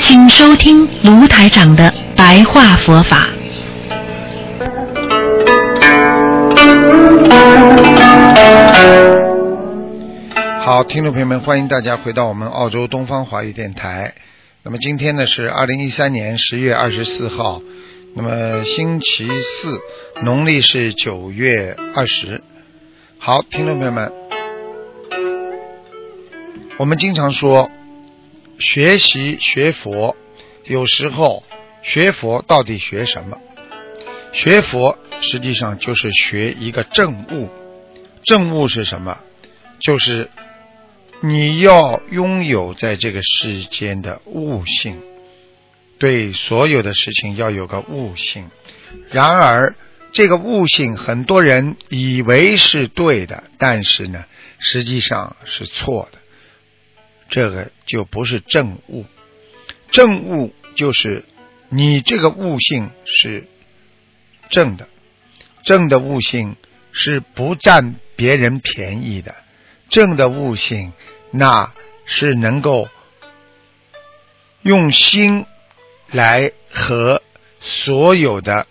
请收听卢台长的白话佛法。好，听众朋友们，欢迎大家回到我们澳洲东方华语电台。那么今天呢是二零一三年十月二十四号，那么星期四，农历是九月二十。好，听众朋友们，我们经常说学习学佛，有时候学佛到底学什么？学佛实际上就是学一个正悟。正悟是什么？就是你要拥有在这个世间的悟性，对所有的事情要有个悟性。然而，这个悟性很多人以为是对的，但是呢，实际上是错的。这个就不是正悟。正悟就是你这个悟性是正的，正的悟性是不占别人便宜的。正的悟性，那是能够用心来和所有的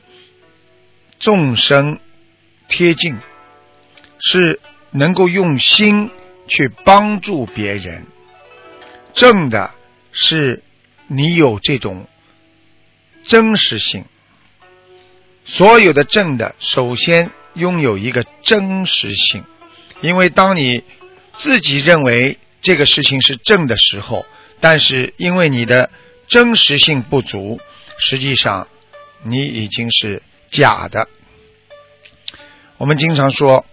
众生贴近，是能够用心去帮助别人。正的是你有这种真实性。所有的正的，首先拥有一个真实性，因为当你自己认为这个事情是正的时候，但是因为你的真实性不足，实际上你已经是假的。我们经常说，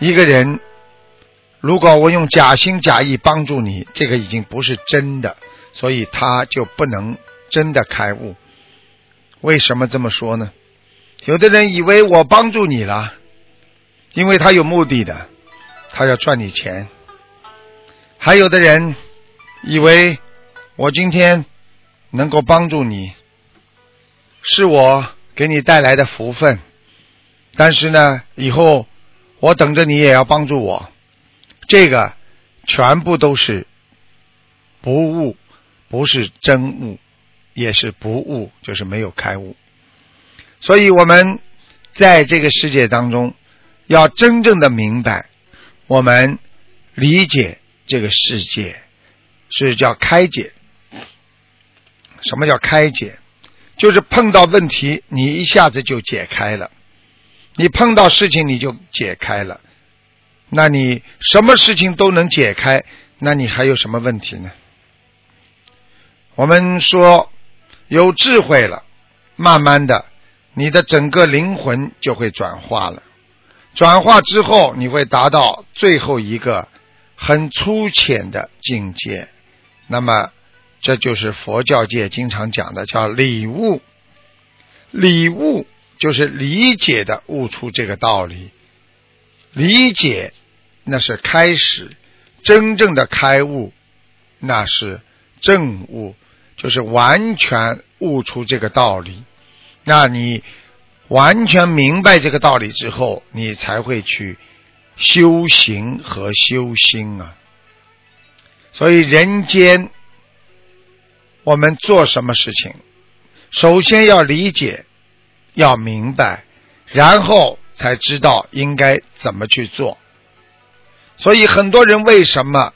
一个人如果我用假心假意帮助你，这个已经不是真的，所以他就不能真的开悟。为什么这么说呢？有的人以为我帮助你了，因为他有目的的。他要赚你钱，还有的人以为我今天能够帮助你，是我给你带来的福分，但是呢，以后我等着你也要帮助我，这个全部都是不悟，不是真悟，也是不悟，就是没有开悟。所以我们在这个世界当中，要真正的明白。我们理解这个世界是叫开解。什么叫开解？就是碰到问题，你一下子就解开了；你碰到事情，你就解开了。那你什么事情都能解开，那你还有什么问题呢？我们说有智慧了，慢慢的，你的整个灵魂就会转化了。转化之后，你会达到最后一个很粗浅的境界。那么，这就是佛教界经常讲的，叫理悟。理悟就是理解的悟出这个道理。理解那是开始，真正的开悟那是正悟，就是完全悟出这个道理。那你。完全明白这个道理之后，你才会去修行和修心啊。所以人间，我们做什么事情，首先要理解，要明白，然后才知道应该怎么去做。所以很多人为什么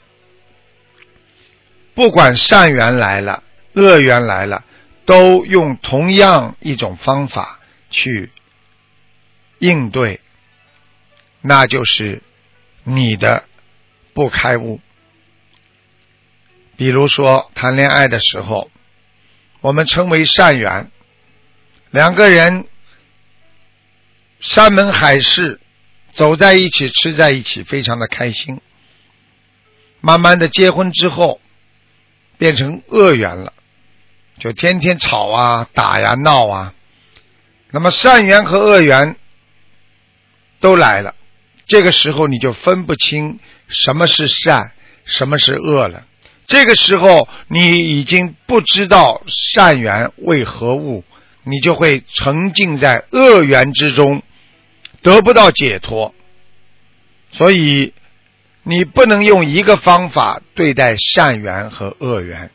不管善缘来了、恶缘来了，都用同样一种方法？去应对，那就是你的不开悟。比如说谈恋爱的时候，我们称为善缘，两个人山盟海誓，走在一起，吃在一起，非常的开心。慢慢的结婚之后，变成恶缘了，就天天吵啊、打呀、闹啊。那么善缘和恶缘都来了，这个时候你就分不清什么是善，什么是恶了。这个时候你已经不知道善缘为何物，你就会沉浸在恶缘之中，得不到解脱。所以你不能用一个方法对待善缘和恶缘。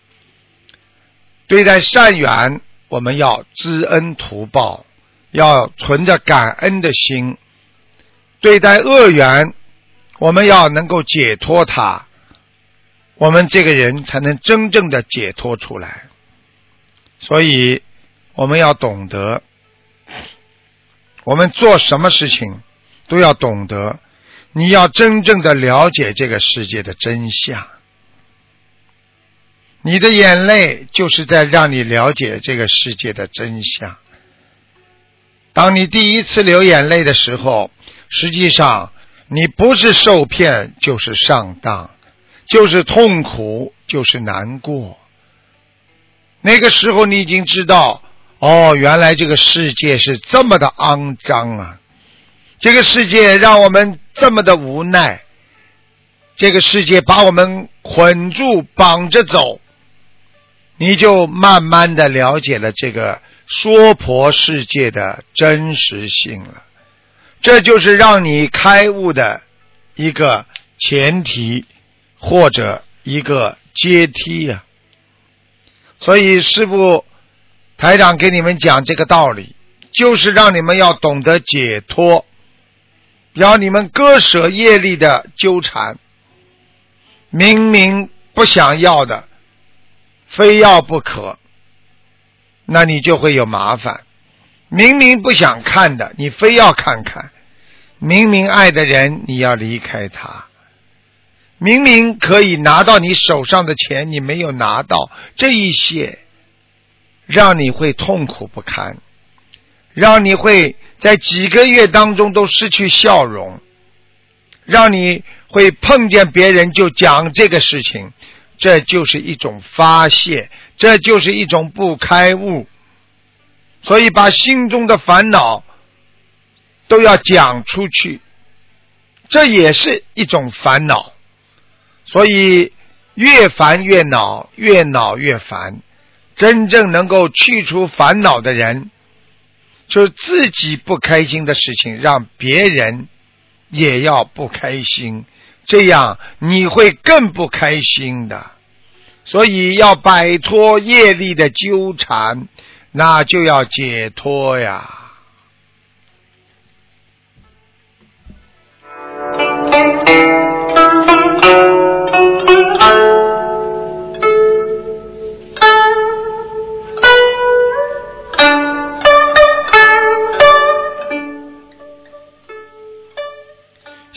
对待善缘，我们要知恩图报，要存着感恩的心；对待恶缘，我们要能够解脱它。我们这个人才能真正的解脱出来，所以我们要懂得，我们做什么事情都要懂得，你要真正的了解这个世界的真相。你的眼泪就是在让你了解这个世界的真相。当你第一次流眼泪的时候，实际上你不是受骗就是上当。就是痛苦，就是难过。那个时候，你已经知道，哦，原来这个世界是这么的肮脏啊！这个世界让我们这么的无奈，这个世界把我们捆住、绑着走，你就慢慢的了解了这个娑婆世界的真实性了。这就是让你开悟的一个前提。或者一个阶梯呀，所以师傅台长给你们讲这个道理，就是让你们要懂得解脱，要你们割舍业力的纠缠。明明不想要的，非要不可，那你就会有麻烦。明明不想看的，你非要看看；明明爱的人，你要离开他。明明可以拿到你手上的钱，你没有拿到，这一些让你会痛苦不堪，让你会在几个月当中都失去笑容，让你会碰见别人就讲这个事情，这就是一种发泄，这就是一种不开悟，所以把心中的烦恼都要讲出去，这也是一种烦恼。所以越烦越恼，越恼越烦。真正能够去除烦恼的人，就是自己不开心的事情，让别人也要不开心，这样你会更不开心的。所以要摆脱业力的纠缠，那就要解脱呀。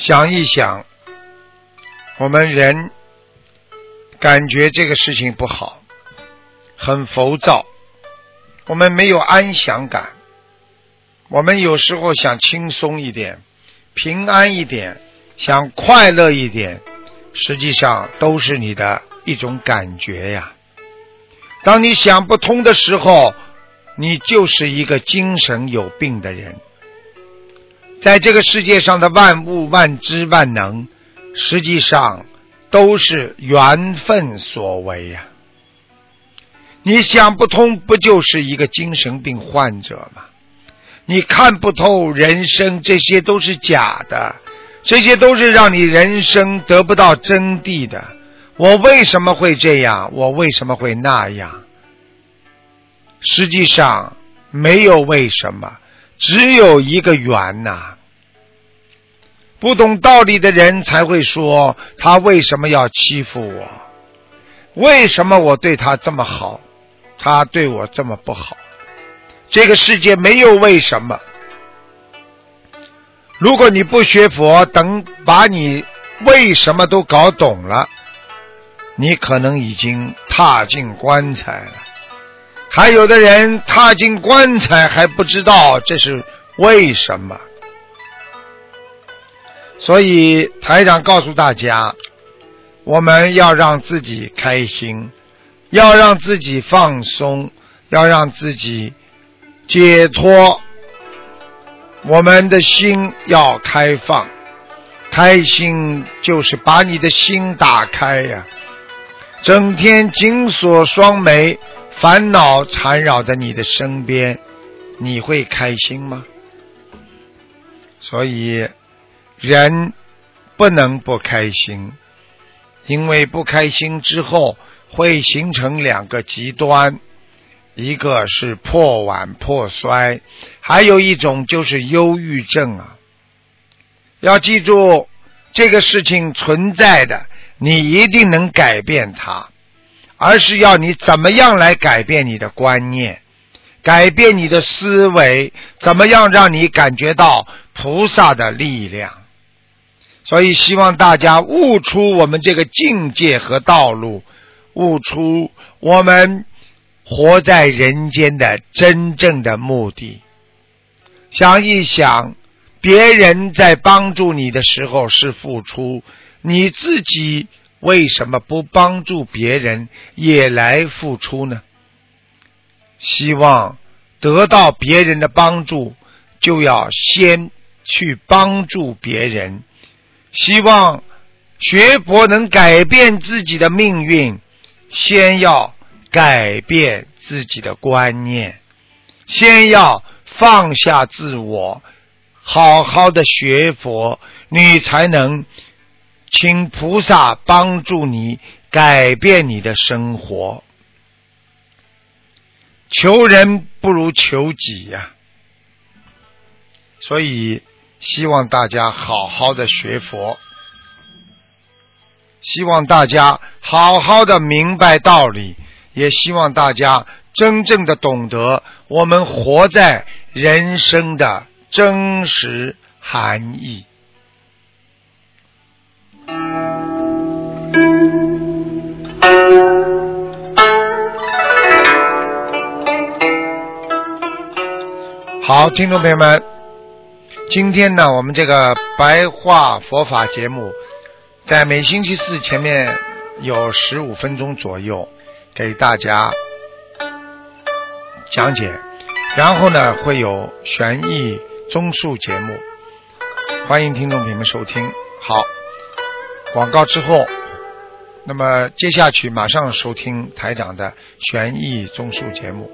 想一想，我们人感觉这个事情不好，很浮躁，我们没有安详感。我们有时候想轻松一点、平安一点、想快乐一点，实际上都是你的一种感觉呀。当你想不通的时候，你就是一个精神有病的人。在这个世界上的万物、万知、万能，实际上都是缘分所为呀。你想不通，不就是一个精神病患者吗？你看不透人生，这些都是假的，这些都是让你人生得不到真谛的。我为什么会这样？我为什么会那样？实际上没有为什么。只有一个缘呐！不懂道理的人才会说他为什么要欺负我？为什么我对他这么好，他对我这么不好？这个世界没有为什么。如果你不学佛，等把你为什么都搞懂了，你可能已经踏进棺材了。还有的人踏进棺材还不知道这是为什么，所以台长告诉大家，我们要让自己开心，要让自己放松，要让自己解脱，我们的心要开放，开心就是把你的心打开呀。整天紧锁双眉，烦恼缠绕在你的身边，你会开心吗？所以，人不能不开心，因为不开心之后会形成两个极端，一个是破碗破摔，还有一种就是忧郁症啊。要记住，这个事情存在的。你一定能改变它，而是要你怎么样来改变你的观念，改变你的思维，怎么样让你感觉到菩萨的力量？所以希望大家悟出我们这个境界和道路，悟出我们活在人间的真正的目的。想一想，别人在帮助你的时候是付出。你自己为什么不帮助别人也来付出呢？希望得到别人的帮助，就要先去帮助别人。希望学佛能改变自己的命运，先要改变自己的观念，先要放下自我，好好的学佛，你才能。请菩萨帮助你改变你的生活。求人不如求己呀，所以希望大家好好的学佛，希望大家好好的明白道理，也希望大家真正的懂得我们活在人生的真实含义。好，听众朋友们，今天呢，我们这个白话佛法节目，在每星期四前面有十五分钟左右给大家讲解，然后呢会有玄义综述节目，欢迎听众朋友们收听。好，广告之后，那么接下去马上收听台长的悬疑综述节目。